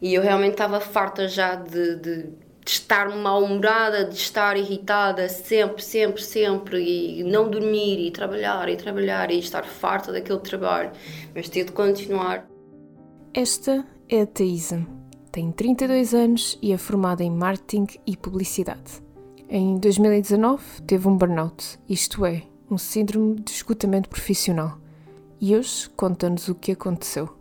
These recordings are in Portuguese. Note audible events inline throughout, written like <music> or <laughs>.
E eu realmente estava farta já de, de, de estar mal-humorada, de estar irritada sempre, sempre, sempre, e não dormir, e trabalhar, e trabalhar, e estar farta daquele trabalho, mas ter de continuar. Esta é a Thaisa. Tem 32 anos e é formada em marketing e publicidade. Em 2019 teve um burnout, isto é, um síndrome de esgotamento profissional. E hoje conta-nos o que aconteceu.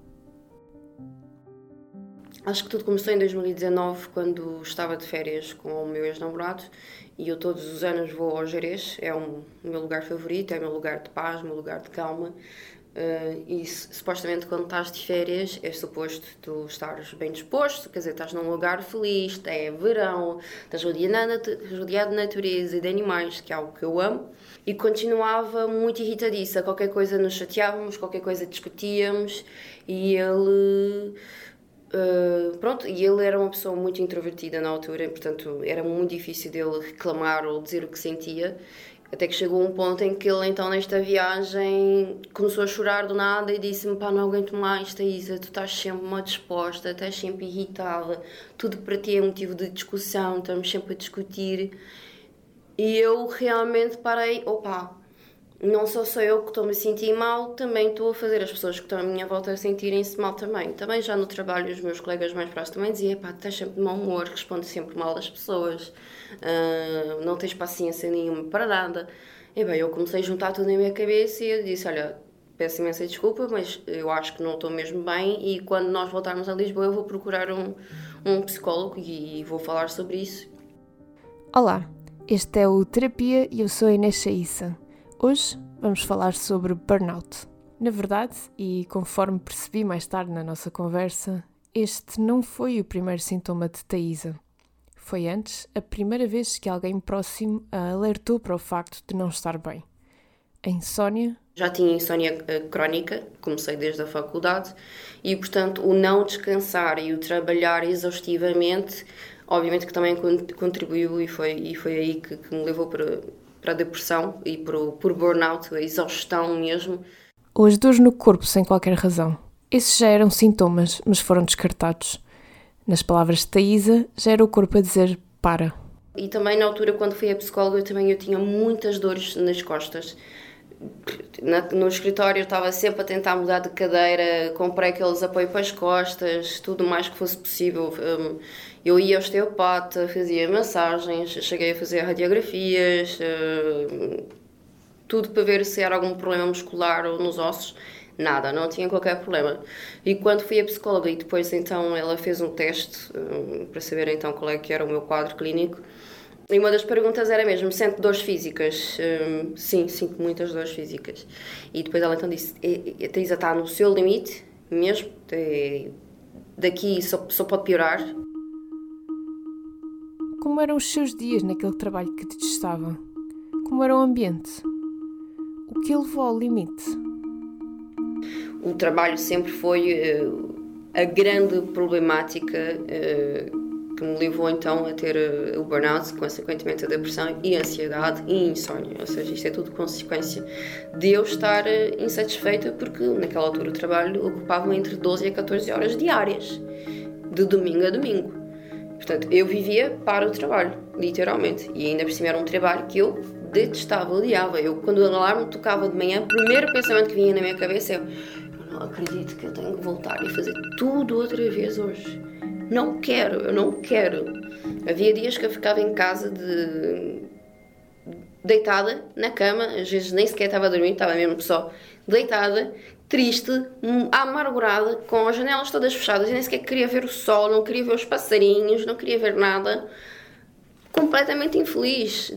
Acho que tudo começou em 2019, quando estava de férias com o meu ex-namorado e eu todos os anos vou ao Jerez, é um, o meu lugar favorito, é o meu lugar de paz, o meu lugar de calma. Uh, e supostamente quando estás de férias é suposto tu estares bem disposto, quer dizer, estás num lugar feliz, é verão, estás rodeado de natureza e de animais, que é algo que eu amo e continuava muito irritadiça. Qualquer coisa nos chateávamos, qualquer coisa discutíamos e ele. Uh, pronto, e ele era uma pessoa muito introvertida na altura, portanto era muito difícil dele reclamar ou dizer o que sentia. Até que chegou um ponto em que ele, então, nesta viagem, começou a chorar do nada e disse-me: pá, não aguento mais, Thaisa, tu estás sempre mal disposta, estás sempre irritada, tudo para ti é motivo de discussão, estamos sempre a discutir. E eu realmente parei, opa, não só sou eu que estou me a sentir mal, também estou a fazer as pessoas que estão à minha volta sentirem-se mal também. Também já no trabalho, os meus colegas mais próximos também diziam: pá, estás sempre de mau humor, respondes sempre mal às pessoas, uh, não tens paciência nenhuma para nada. E bem, eu comecei a juntar tudo na minha cabeça e eu disse: olha, peço imensa desculpa, mas eu acho que não estou mesmo bem e quando nós voltarmos a Lisboa eu vou procurar um, um psicólogo e vou falar sobre isso. Olá, este é o Terapia e eu sou a Inês Chaissa. Hoje vamos falar sobre burnout. Na verdade, e conforme percebi mais tarde na nossa conversa, este não foi o primeiro sintoma de Thaisa. Foi antes a primeira vez que alguém próximo a alertou para o facto de não estar bem. A insónia. Já tinha insónia eh, crónica, comecei desde a faculdade, e portanto o não descansar e o trabalhar exaustivamente obviamente que também contribuiu e foi, e foi aí que, que me levou para, para a depressão e para o, por burnout, a exaustão mesmo. Ou as dores no corpo sem qualquer razão. Esses já eram sintomas, mas foram descartados. Nas palavras de Thaisa, já era o corpo a dizer para. E também na altura, quando fui a psicóloga, também eu tinha muitas dores nas costas no escritório estava sempre a tentar mudar de cadeira, comprei aqueles apoios para as costas, tudo mais que fosse possível. Hum, eu ia ao osteopata, fazia massagens, cheguei a fazer radiografias, hum, tudo para ver se era algum problema muscular ou nos ossos. Nada, não tinha qualquer problema. E quando fui a psicóloga e depois então ela fez um teste hum, para saber então qual é que era o meu quadro clínico, e uma das perguntas era mesmo: sente dores físicas? Um, sim, sinto muitas dores físicas. E depois ela então disse: a Teresa está no seu limite, mesmo, é, daqui só, só pode piorar. Como eram os seus dias naquele trabalho que detestava? Como era o ambiente? O que levou ao limite? O trabalho sempre foi uh, a grande problemática. Uh, que me levou então a ter uh, o burnout, consequentemente a depressão e a ansiedade e insónia. Ou seja, isto é tudo consequência de eu estar uh, insatisfeita porque naquela altura o trabalho ocupava entre 12 a 14 horas diárias, de domingo a domingo. Portanto, eu vivia para o trabalho, literalmente. E ainda por cima era um trabalho que eu detestava, odiava. Eu, quando o alarme tocava de manhã, o primeiro pensamento que vinha na minha cabeça é: eu não acredito que eu tenho que voltar e fazer tudo outra vez hoje não quero, eu não quero. Havia dias que eu ficava em casa de deitada na cama, às vezes nem sequer estava a dormir, estava mesmo só deitada, triste, amargurada, com as janelas todas fechadas, e nem sequer queria ver o sol, não queria ver os passarinhos, não queria ver nada. Completamente infeliz.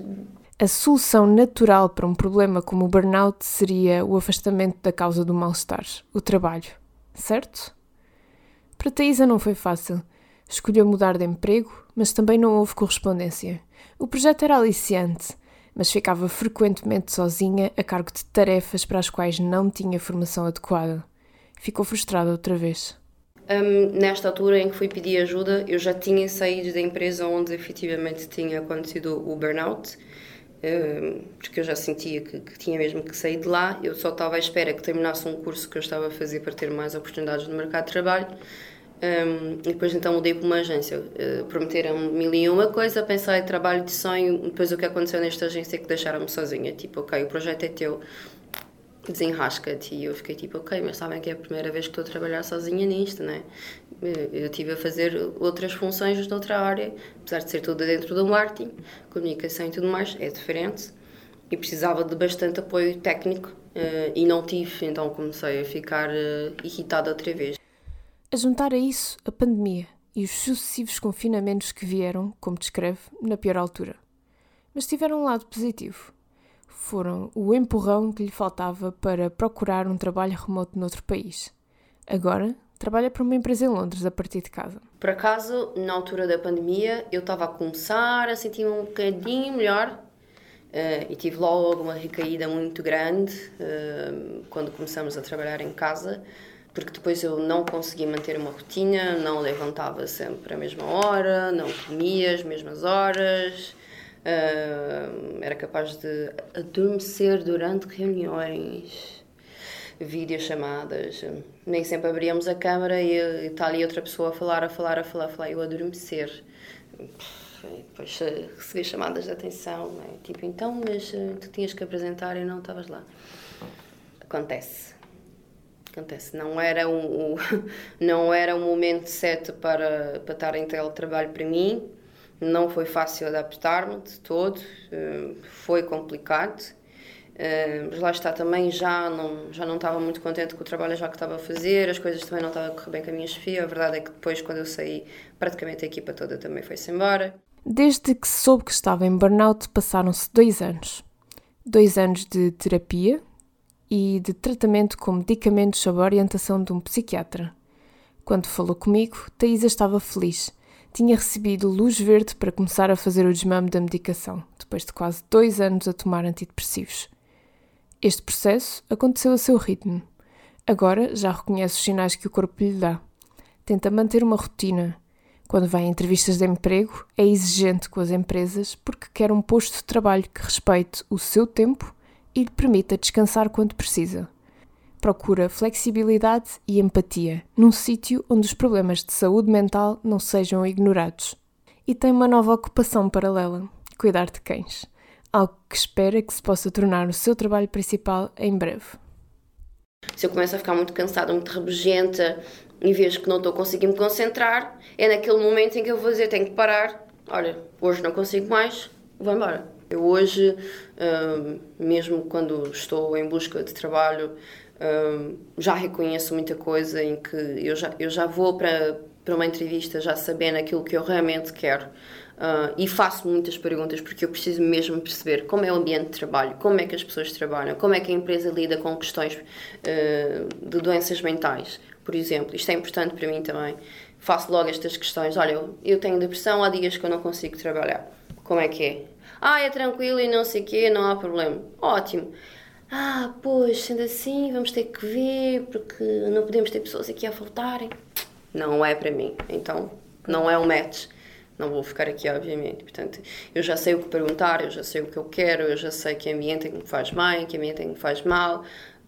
A solução natural para um problema como o burnout seria o afastamento da causa do mal-estar, o trabalho, certo? Para Thaisa não foi fácil. Escolheu mudar de emprego, mas também não houve correspondência. O projeto era aliciante, mas ficava frequentemente sozinha a cargo de tarefas para as quais não tinha formação adequada. Ficou frustrada outra vez. Um, nesta altura em que fui pedir ajuda, eu já tinha saído da empresa onde efetivamente tinha acontecido o burnout, um, porque eu já sentia que, que, tinha mesmo que sair de lá. Eu só estava à espera que terminasse um curso que eu estava a fazer para ter mais oportunidades no mercado de trabalho Um, e depois então mudei para uma agência. Uh, prometeram mil e uma coisa, pensei trabalho de sonho. Depois o que aconteceu nesta agência é que deixaram-me sozinha. Tipo, ok, o projeto é teu, desenrasca-te. E eu fiquei tipo, ok, mas sabem que é a primeira vez que estou a trabalhar sozinha nisto, né? Eu tive a fazer outras funções noutra área, apesar de ser tudo dentro do marketing, comunicação e tudo mais, é diferente. E precisava de bastante apoio técnico uh, e não tive, então comecei a ficar uh, irritada outra vez. A juntar a isso a pandemia e os sucessivos confinamentos que vieram, como descreve, na pior altura. Mas tiveram um lado positivo. Foram o empurrão que lhe faltava para procurar um trabalho remoto noutro país. Agora, trabalha para uma empresa em Londres a partir de casa. Por acaso, na altura da pandemia, eu estava a começar a sentir-me um bocadinho melhor uh, e tive logo uma recaída muito grande uh, quando começamos a trabalhar em casa porque depois eu não conseguia manter uma rotina, não levantava sempre à mesma hora, não comia as mesmas horas, uh, era capaz de adormecer durante reuniões, videochamadas. Nem sempre abríamos a câmara e está ali outra pessoa a falar, a falar, a falar, a falar, eu adormecer. Depois recebi chamadas de atenção, né? tipo, então, mas uh, tu tinhas que apresentar e não estavas lá. Acontece Acontece, não era um, <laughs> não era um momento certo para, para estar em teletrabalho para mim, não foi fácil adaptar-me de todo, eh, foi complicado, eh, mas lá está também já não, já não estava muito contente com o trabalho já que estava a fazer, as coisas também não estavam a correr bem com a minha chefia, a verdade é que depois quando eu saí praticamente a equipa toda também foi-se embora. Desde que soube que estava em burnout passaram-se dois anos. Dois anos de terapia, e de tratamento com medicamentos sob a orientação de um psiquiatra. Quando falou comigo, Thaisa estava feliz. Tinha recebido luz verde para começar a fazer o desmame da medicação, depois de quase dois anos a tomar antidepressivos. Este processo aconteceu a seu ritmo. Agora já reconhece os sinais que o corpo lhe dá. Tenta manter uma rotina. Quando vai a entrevistas de emprego, é exigente com as empresas porque quer um posto de trabalho que respeite o seu tempo e lhe permita descansar quando precisa. Procura flexibilidade e empatia num sítio onde os problemas de saúde mental não sejam ignorados. E tem uma nova ocupação paralela: cuidar de cães. Algo que espera que se possa tornar o seu trabalho principal em breve. Se eu começo a ficar muito cansada, muito rabugenta e vejo que não estou conseguindo me concentrar, é naquele momento em que eu vou dizer: tenho que parar. Olha, hoje não consigo mais, vou embora. Eu hoje, mesmo quando estou em busca de trabalho, já reconheço muita coisa em que eu já, eu já vou para, para uma entrevista já sabendo aquilo que eu realmente quero. Uh, e faço muitas perguntas porque eu preciso mesmo perceber como é o ambiente de trabalho, como é que as pessoas trabalham, como é que a empresa lida com questões uh, de doenças mentais, por exemplo. Isto é importante para mim também. Faço logo estas questões. Olha, eu, eu tenho depressão, há dias que eu não consigo trabalhar. Como é que é? Ah, é tranquilo e não sei o quê, não há problema. Ótimo. Ah, pois, sendo assim, vamos ter que ver, porque não podemos ter pessoas aqui a faltarem. Não é para mim. Então, não é um match. Não vou ficar aqui, obviamente. Portanto, eu já sei o que perguntar, eu já sei o que eu quero, eu já sei que ambiente é que me faz bem, que ambiente é que me faz mal,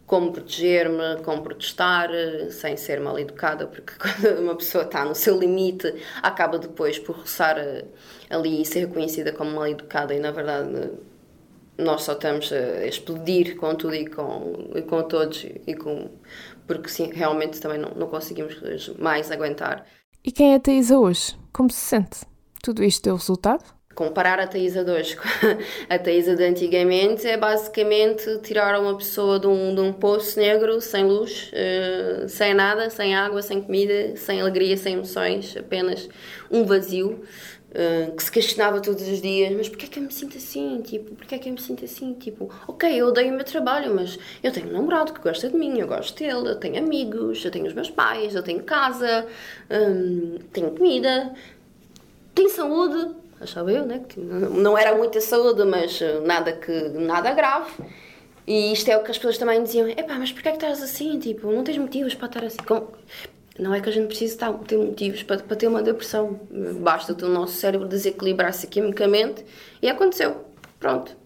como proteger-me, como protestar, sem ser mal educada, porque <laughs> quando uma pessoa está no seu limite, acaba depois por roçar eh, ali e ser reconhecida como mal educada, e na verdade nós só estamos a explodir com tudo e com, e com todos, e com, porque sim, realmente também não, não conseguimos mais aguentar. E quem é a Thaisa hoje? Como se sente? Tudo isto deu resultado? Comparar a Taísa de hoje com a Taísa de antigamente é basicamente tirar uma pessoa de um, de um poço negro, sem luz, uh, sem nada, sem água, sem comida, sem alegria, sem emoções, apenas um vazio. Uh, que se questionava todos os dias, mas porquê é que eu me sinto assim? Tipo, porquê é que eu me sinto assim? Tipo, ok, eu odeio o meu trabalho, mas eu tenho um namorado que gosta de mim, eu gosto dele, eu tenho amigos, eu tenho os meus pais, eu tenho casa, um, tenho comida, tenho saúde, achava eu, né? Que não era muita saúde, mas eh, nada, que, nada grave. E isto é o que as pessoas também diziam: epá, mas porquê é que estás assim? Tipo, não tens motivos para estar assim. Como... Não é que a gente precise estar, ter motivos para, para ter uma depressão. Basta o nosso cérebro desequilibrar-se quimicamente e aconteceu. Pronto.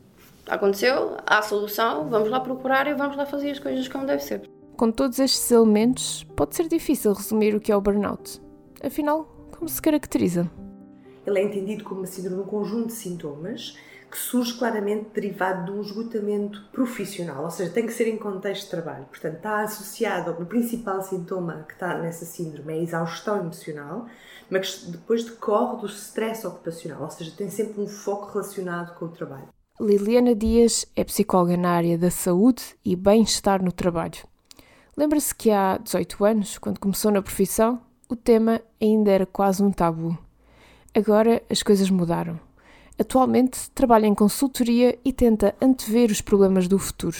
Aconteceu, há solução, vamos lá procurar e vamos lá fazer as coisas como deve ser. Com todos estes elementos, pode ser difícil resumir o que é o burnout. Afinal, como se caracteriza? Ele é entendido como uma síndrome um conjunto de sintomas que surge claramente derivado de um esgotamento profissional, ou seja, tem que ser em contexto de trabalho. Portanto, está associado ao principal sintoma que está nessa síndrome, é a exaustão emocional, mas depois decorre do stress ocupacional, ou seja, tem sempre um foco relacionado com o trabalho. Liliana Dias é psicóloga na área da saúde e bem-estar no trabalho. Lembra-se que há 18 anos, quando começou na profissão, o tema ainda era quase um tabu. Agora as coisas mudaram. Atualmente trabalha em consultoria e tenta antever os problemas do futuro,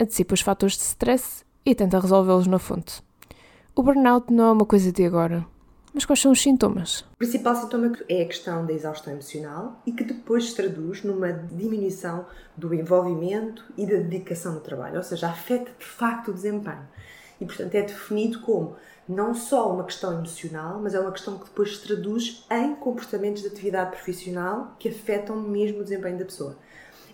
antecipa os fatores de stress e tenta resolvê-los na fonte. O burnout não é uma coisa de agora. Mas quais são os sintomas? O principal sintoma é a questão da exaustão emocional e que depois se traduz numa diminuição do envolvimento e da dedicação no trabalho, ou seja, afeta de facto o desempenho. E, portanto, é definido como não só uma questão emocional, mas é uma questão que depois se traduz em comportamentos de atividade profissional que afetam mesmo o desempenho da pessoa.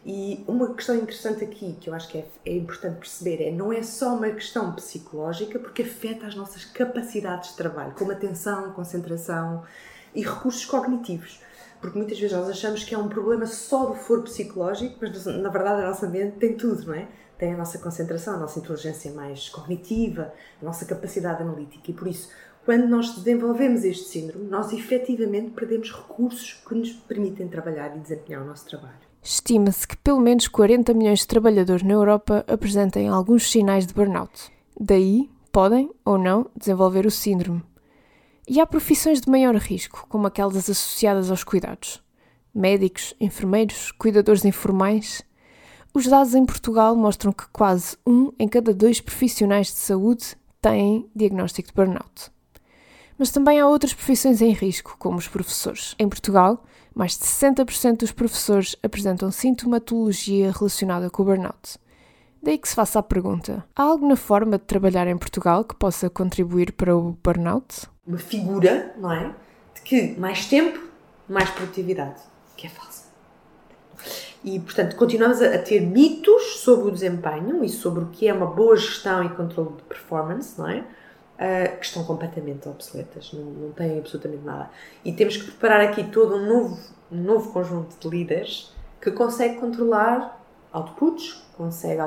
E uma questão interessante aqui, que eu acho que é, é, importante perceber, é não é só uma questão psicológica, porque afeta as nossas capacidades de trabalho, como atenção, concentração e recursos cognitivos. Porque muitas vezes nós achamos que é um problema só do foro psicológico, mas na verdade a nossa mente tem tudo, não é? Tem a nossa concentração, a nossa inteligência mais cognitiva, a nossa capacidade analítica. E por isso, quando nós desenvolvemos este síndrome, nós efetivamente perdemos recursos que nos permitem trabalhar e desempenhar o nosso trabalho. Estima-se que pelo menos 40 milhões de trabalhadores na Europa apresentem alguns sinais de burnout. Daí, podem ou não desenvolver o síndrome. E há profissões de maior risco, como aquelas associadas aos cuidados. Médicos, enfermeiros, cuidadores informais, os dados em Portugal mostram que quase um em cada dois profissionais de saúde têm diagnóstico de burnout. Mas também há outras profissões em risco, como os professores. Em Portugal, mais de 60% dos professores apresentam sintomatologia relacionada com o burnout. Daí que se faça a pergunta: há algo na forma de trabalhar em Portugal que possa contribuir para o burnout? Uma figura, não é? De que mais tempo, mais produtividade, que é falso. E, portanto, continuamos a, ter mitos sobre o desempenho e sobre o que é uma boa gestão e controle de performance, não é? Uh, que estão completamente obsoletas, não, não têm absolutamente nada. E temos que preparar aqui todo um novo, um novo conjunto de líderes que consegue controlar outputs, consegue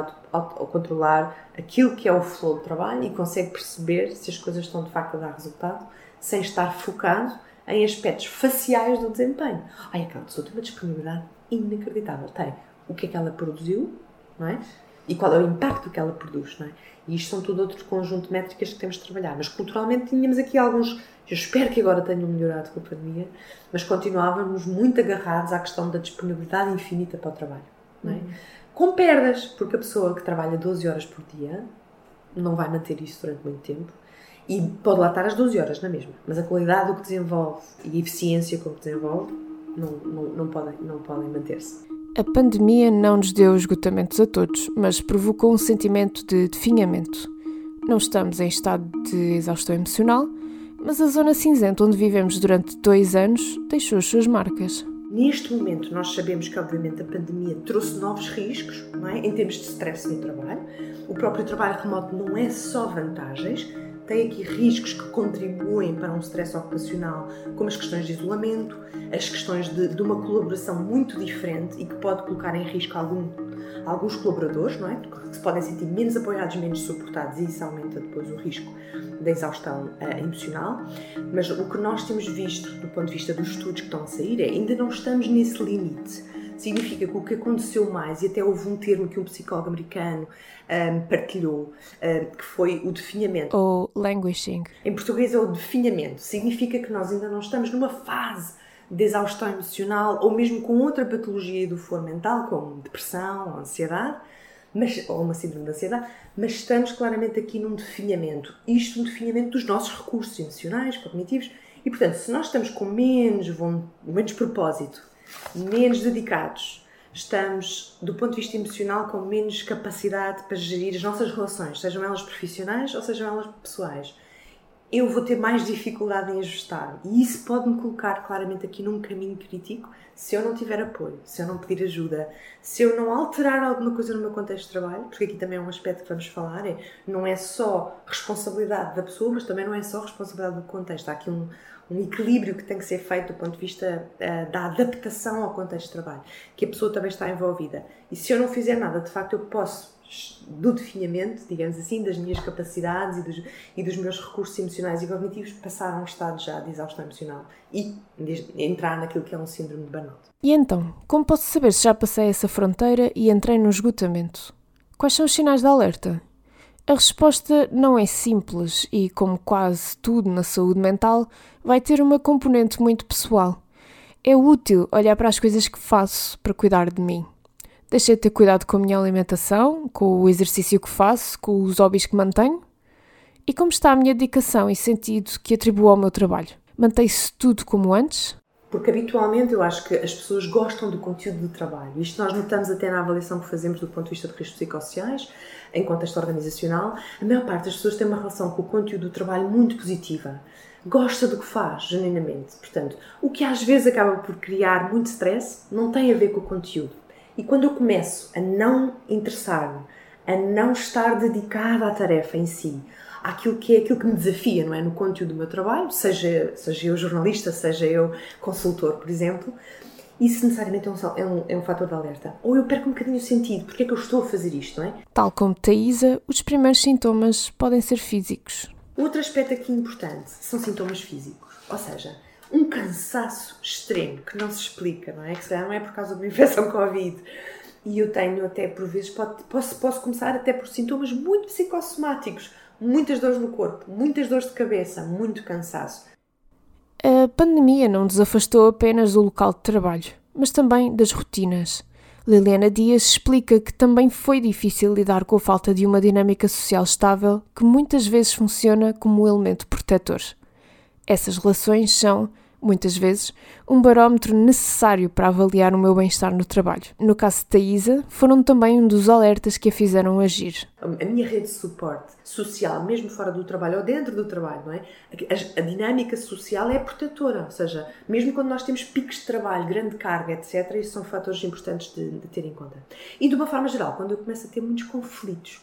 controlar aquilo que é o flow de trabalho e consegue perceber se as coisas estão de facto a dar resultado sem estar focado em aspectos faciais do desempenho. Ai, aquela pessoa tem uma disponibilidade inacreditável. Tem o que é que ela produziu, não é? E qual é o impacto que ela produz, não é? E isto são tudo outro conjunto de métricas que temos de trabalhar. Mas culturalmente tínhamos aqui alguns. Eu espero que agora tenham melhorado com a pandemia, mas continuávamos muito agarrados à questão da disponibilidade infinita para o trabalho, não é? Uhum. Com perdas, porque a pessoa que trabalha 12 horas por dia não vai manter isso durante muito tempo e pode lá estar as 12 horas na mesma, mas a qualidade do que desenvolve e a eficiência com que desenvolve não, não, não podem, não podem manter-se. A pandemia não nos deu esgotamentos a todos, mas provocou um sentimento de definhamento. Não estamos em estado de exaustão emocional, mas a zona cinzenta onde vivemos durante dois anos deixou as suas marcas. Neste momento, nós sabemos que, obviamente, a pandemia trouxe novos riscos é? em termos de stress no trabalho. O próprio trabalho remoto não é só vantagens, tem aqui riscos que contribuem para um stress ocupacional, como as questões de isolamento, as questões de, de uma colaboração muito diferente e que pode colocar em risco algum, alguns colaboradores, não é? Que se podem sentir menos apoiados, menos suportados e isso aumenta depois o risco da exaustão uh, emocional. Mas o que nós temos visto do ponto de vista dos estudos que estão a sair é ainda não estamos nesse limite significa que o que aconteceu mais, e até houve um termo que um psicólogo americano um, partilhou, um, que foi o definhamento. Ou languishing. Em português é o definhamento. Significa que nós ainda não estamos numa fase de exaustão emocional ou mesmo com outra patologia do foro mental, como depressão ou ansiedade, mas, ou uma síndrome de ansiedade, mas estamos claramente aqui num definhamento. Isto um definhamento dos nossos recursos emocionais, cognitivos, e portanto, se nós estamos com menos, menos propósito menos dedicados, estamos, do ponto de vista emocional, com menos capacidade para gerir as nossas relações, sejam elas profissionais ou sejam elas pessoais. Eu vou ter mais dificuldade em ajustar. E isso pode me colocar claramente aqui num caminho crítico se eu não tiver apoio, se eu não pedir ajuda, se eu não alterar alguma coisa no meu contexto de trabalho, porque aqui também é um aspecto que vamos falar, é, não é só responsabilidade da pessoa, mas também não é só responsabilidade do contexto. Há aqui um, um equilíbrio que tem que ser feito do ponto de vista uh, da adaptação ao contexto de trabalho, que a pessoa também está envolvida. E se eu não fizer nada, de facto, eu posso do definhamento, digamos assim, das minhas capacidades e dos, e dos meus recursos emocionais e cognitivos, passar a um estado já de exaustão emocional e de, entrar naquilo que é um síndrome de burnout. E então, como posso saber se já passei essa fronteira e entrei no esgotamento? Quais são os sinais de alerta? A resposta não é simples e, como quase tudo na saúde mental, vai ter uma componente muito pessoal. É útil olhar para as coisas que faço para cuidar de mim Deixei de ter cuidado com a minha alimentação, com o exercício que faço, com os hobbies que mantenho? E como está a minha dedicação e sentido que atribuo ao meu trabalho? Mantém-se tudo como antes? Porque habitualmente eu acho que as pessoas gostam do conteúdo do trabalho. Isto nós notamos até na avaliação que fazemos do ponto de vista de riscos psicossociais, em contexto organizacional. A maior parte das pessoas tem uma relação com o conteúdo do trabalho muito positiva. Gosta do que faz, genuinamente. Portanto, o que às vezes acaba por criar muito stress não tem a ver com o conteúdo e quando eu começo a não interessar-me, a não estar dedicada à tarefa em si, àquilo que é aquilo que me desafia, não é? No conteúdo do meu trabalho, seja, seja eu jornalista, seja eu consultor, por exemplo, isso necessariamente é um, é, um, é um fator de alerta. Ou eu perco um bocadinho o sentido, porque é que eu estou a fazer isto, não é? Tal como Thaisa, os primeiros sintomas podem ser físicos. Outro aspecto aqui importante são sintomas físicos. Ou seja, um cansaço extremo que não se explica, não é? Que se calhar não é por causa de uma <laughs> infecção Covid. E eu tenho até por vezes, pode, posso, posso começar até por sintomas muito psicossomáticos, muitas dores no corpo, muitas dores de cabeça, muito cansaço. A pandemia não nos afastou apenas do local de trabalho, mas também das rotinas. Liliana Dias explica que também foi difícil lidar com a falta de uma dinâmica social estável que muitas vezes funciona como um elemento protetor. Essas relações são, muitas vezes, um barómetro necessário para avaliar o meu bem-estar no trabalho. No caso de Thaisa, foram também um dos alertas que a fizeram agir. A minha rede de suporte social, mesmo fora do trabalho ou dentro do trabalho, não é? A, a dinâmica social é protetora, ou seja, mesmo quando nós temos picos de trabalho, grande carga, etc., isso são fatores importantes de, de ter em conta. E de uma forma geral, quando eu começo a ter muitos conflitos,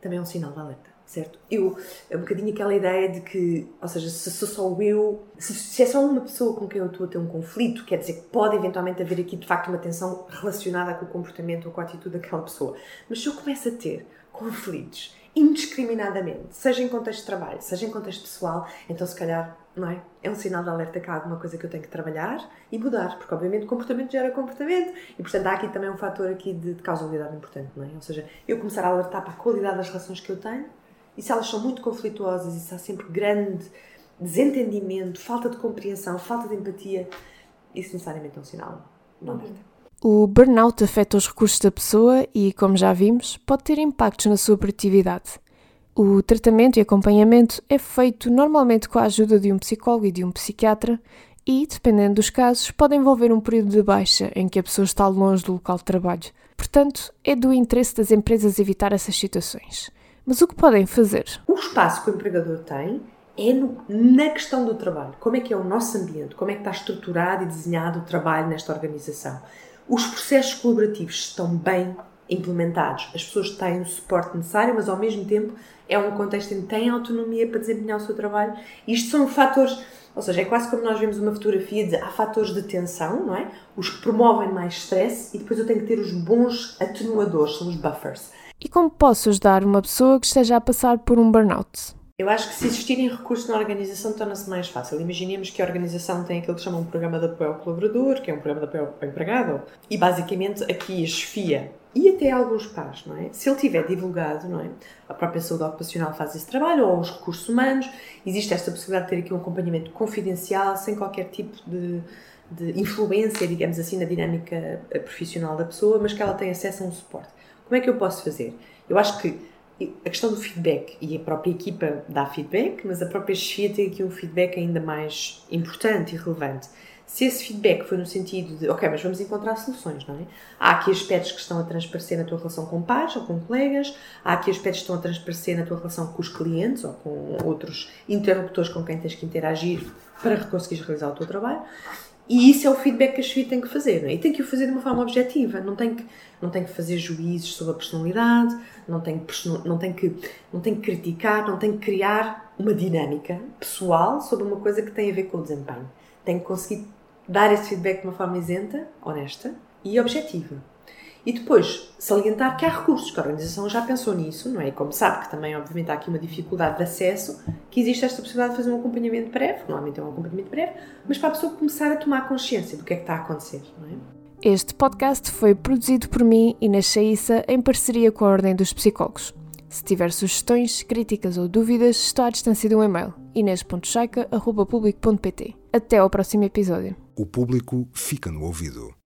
também é um sinal de alerta certo? Eu, é um bocadinho aquela ideia de que, ou seja, se sou só eu, se, se, é só uma pessoa com quem eu estou a ter um conflito, quer dizer que pode eventualmente haver aqui de facto uma tensão relacionada com o comportamento ou com a atitude daquela pessoa. Mas se eu começo a ter conflitos indiscriminadamente, seja em contexto de trabalho, seja em contexto pessoal, então se calhar não é? É um sinal de alerta que há alguma coisa que eu tenho que trabalhar e mudar, porque obviamente comportamento gera comportamento e portanto há aqui também um fator aqui de, de causalidade importante, não é? Ou seja, eu começar a alertar para a qualidade das relações que eu tenho e se elas são muito conflituosas e se há sempre grande desentendimento, falta de compreensão, falta de empatia, isso necessariamente é um sinal não alerta. O burnout afeta os recursos da pessoa e, como já vimos, pode ter impactos na sua produtividade. O tratamento e acompanhamento é feito normalmente com a ajuda de um psicólogo e de um psiquiatra e, dependendo dos casos, pode envolver um período de baixa em que a pessoa está longe do local de trabalho. Portanto, é do interesse das empresas evitar essas situações. Mas o que podem fazer? O espaço que o empregador tem é no, na questão do trabalho. Como é que é o nosso ambiente? Como é que está estruturado e desenhado o trabalho nesta organização? Os processos colaborativos estão bem implementados. As pessoas têm o suporte necessário, mas ao mesmo tempo é um contexto em que têm autonomia para desempenhar o seu trabalho. Isto são fatores, ou seja, é quase como nós vemos uma fotografia de há fatores de tensão, não é? Os que promovem mais stress e depois eu tenho que ter os bons atenuadores, são os buffers. E como posso ajudar uma pessoa que esteja a passar por um burnout? Eu acho que se existirem recursos na organização torna-se mais fácil. Imaginemos que a organização tem aquilo que chamam um programa de apoio ao colaborador, que é um programa de apoio ao empregado, e basicamente aqui a chefia e até alguns pais, não é? Se ele tiver divulgado, não é? A própria saúde ocupacional faz esse trabalho, ou os recursos humanos, existe esta possibilidade de ter aqui um acompanhamento confidencial, sem qualquer tipo de, de influência, digamos assim, na dinâmica profissional da pessoa, mas que ela tem acesso a um suporte. Como é que eu posso fazer? Eu acho que a questão do feedback e a própria equipa dá feedback, mas a própria chefia tem aqui um feedback ainda mais importante e relevante. Se esse feedback foi no sentido de, ok, mas vamos encontrar soluções, não é? Há aqui aspectos que estão a transparecer na tua relação com pares ou com colegas, há aqui aspectos que estão a transparecer na tua relação com os clientes ou com outros interlocutores com quem tens que interagir para conseguires realizar o teu trabalho. E isso é o feedback que a chefia tem que fazer, é? E tem que o fazer de uma forma objetiva, não tem que, não tem que fazer juízes sobre a personalidade, não tem, que, não, tem que, não tem que criticar, não tem que criar uma dinâmica pessoal sobre uma coisa que tem a ver com o desempenho. Tem que conseguir dar esse feedback de uma forma isenta, honesta e objetiva. E depois, salientar que há recursos, que a organização já pensou nisso, não é? E como sabe que também, obviamente, há aqui uma dificuldade de acesso, que existe esta possibilidade de fazer um acompanhamento breve, normalmente é um acompanhamento breve, mas para a pessoa começar a tomar consciência do que é que está a acontecer, não é? Este podcast foi produzido por mim, Inês Chaissa, em parceria com a Ordem dos Psicólogos. Se tiver sugestões, críticas ou dúvidas, estou à distância de um e-mail inês.chaica.public.pt. Até ao próximo episódio. O público fica no ouvido.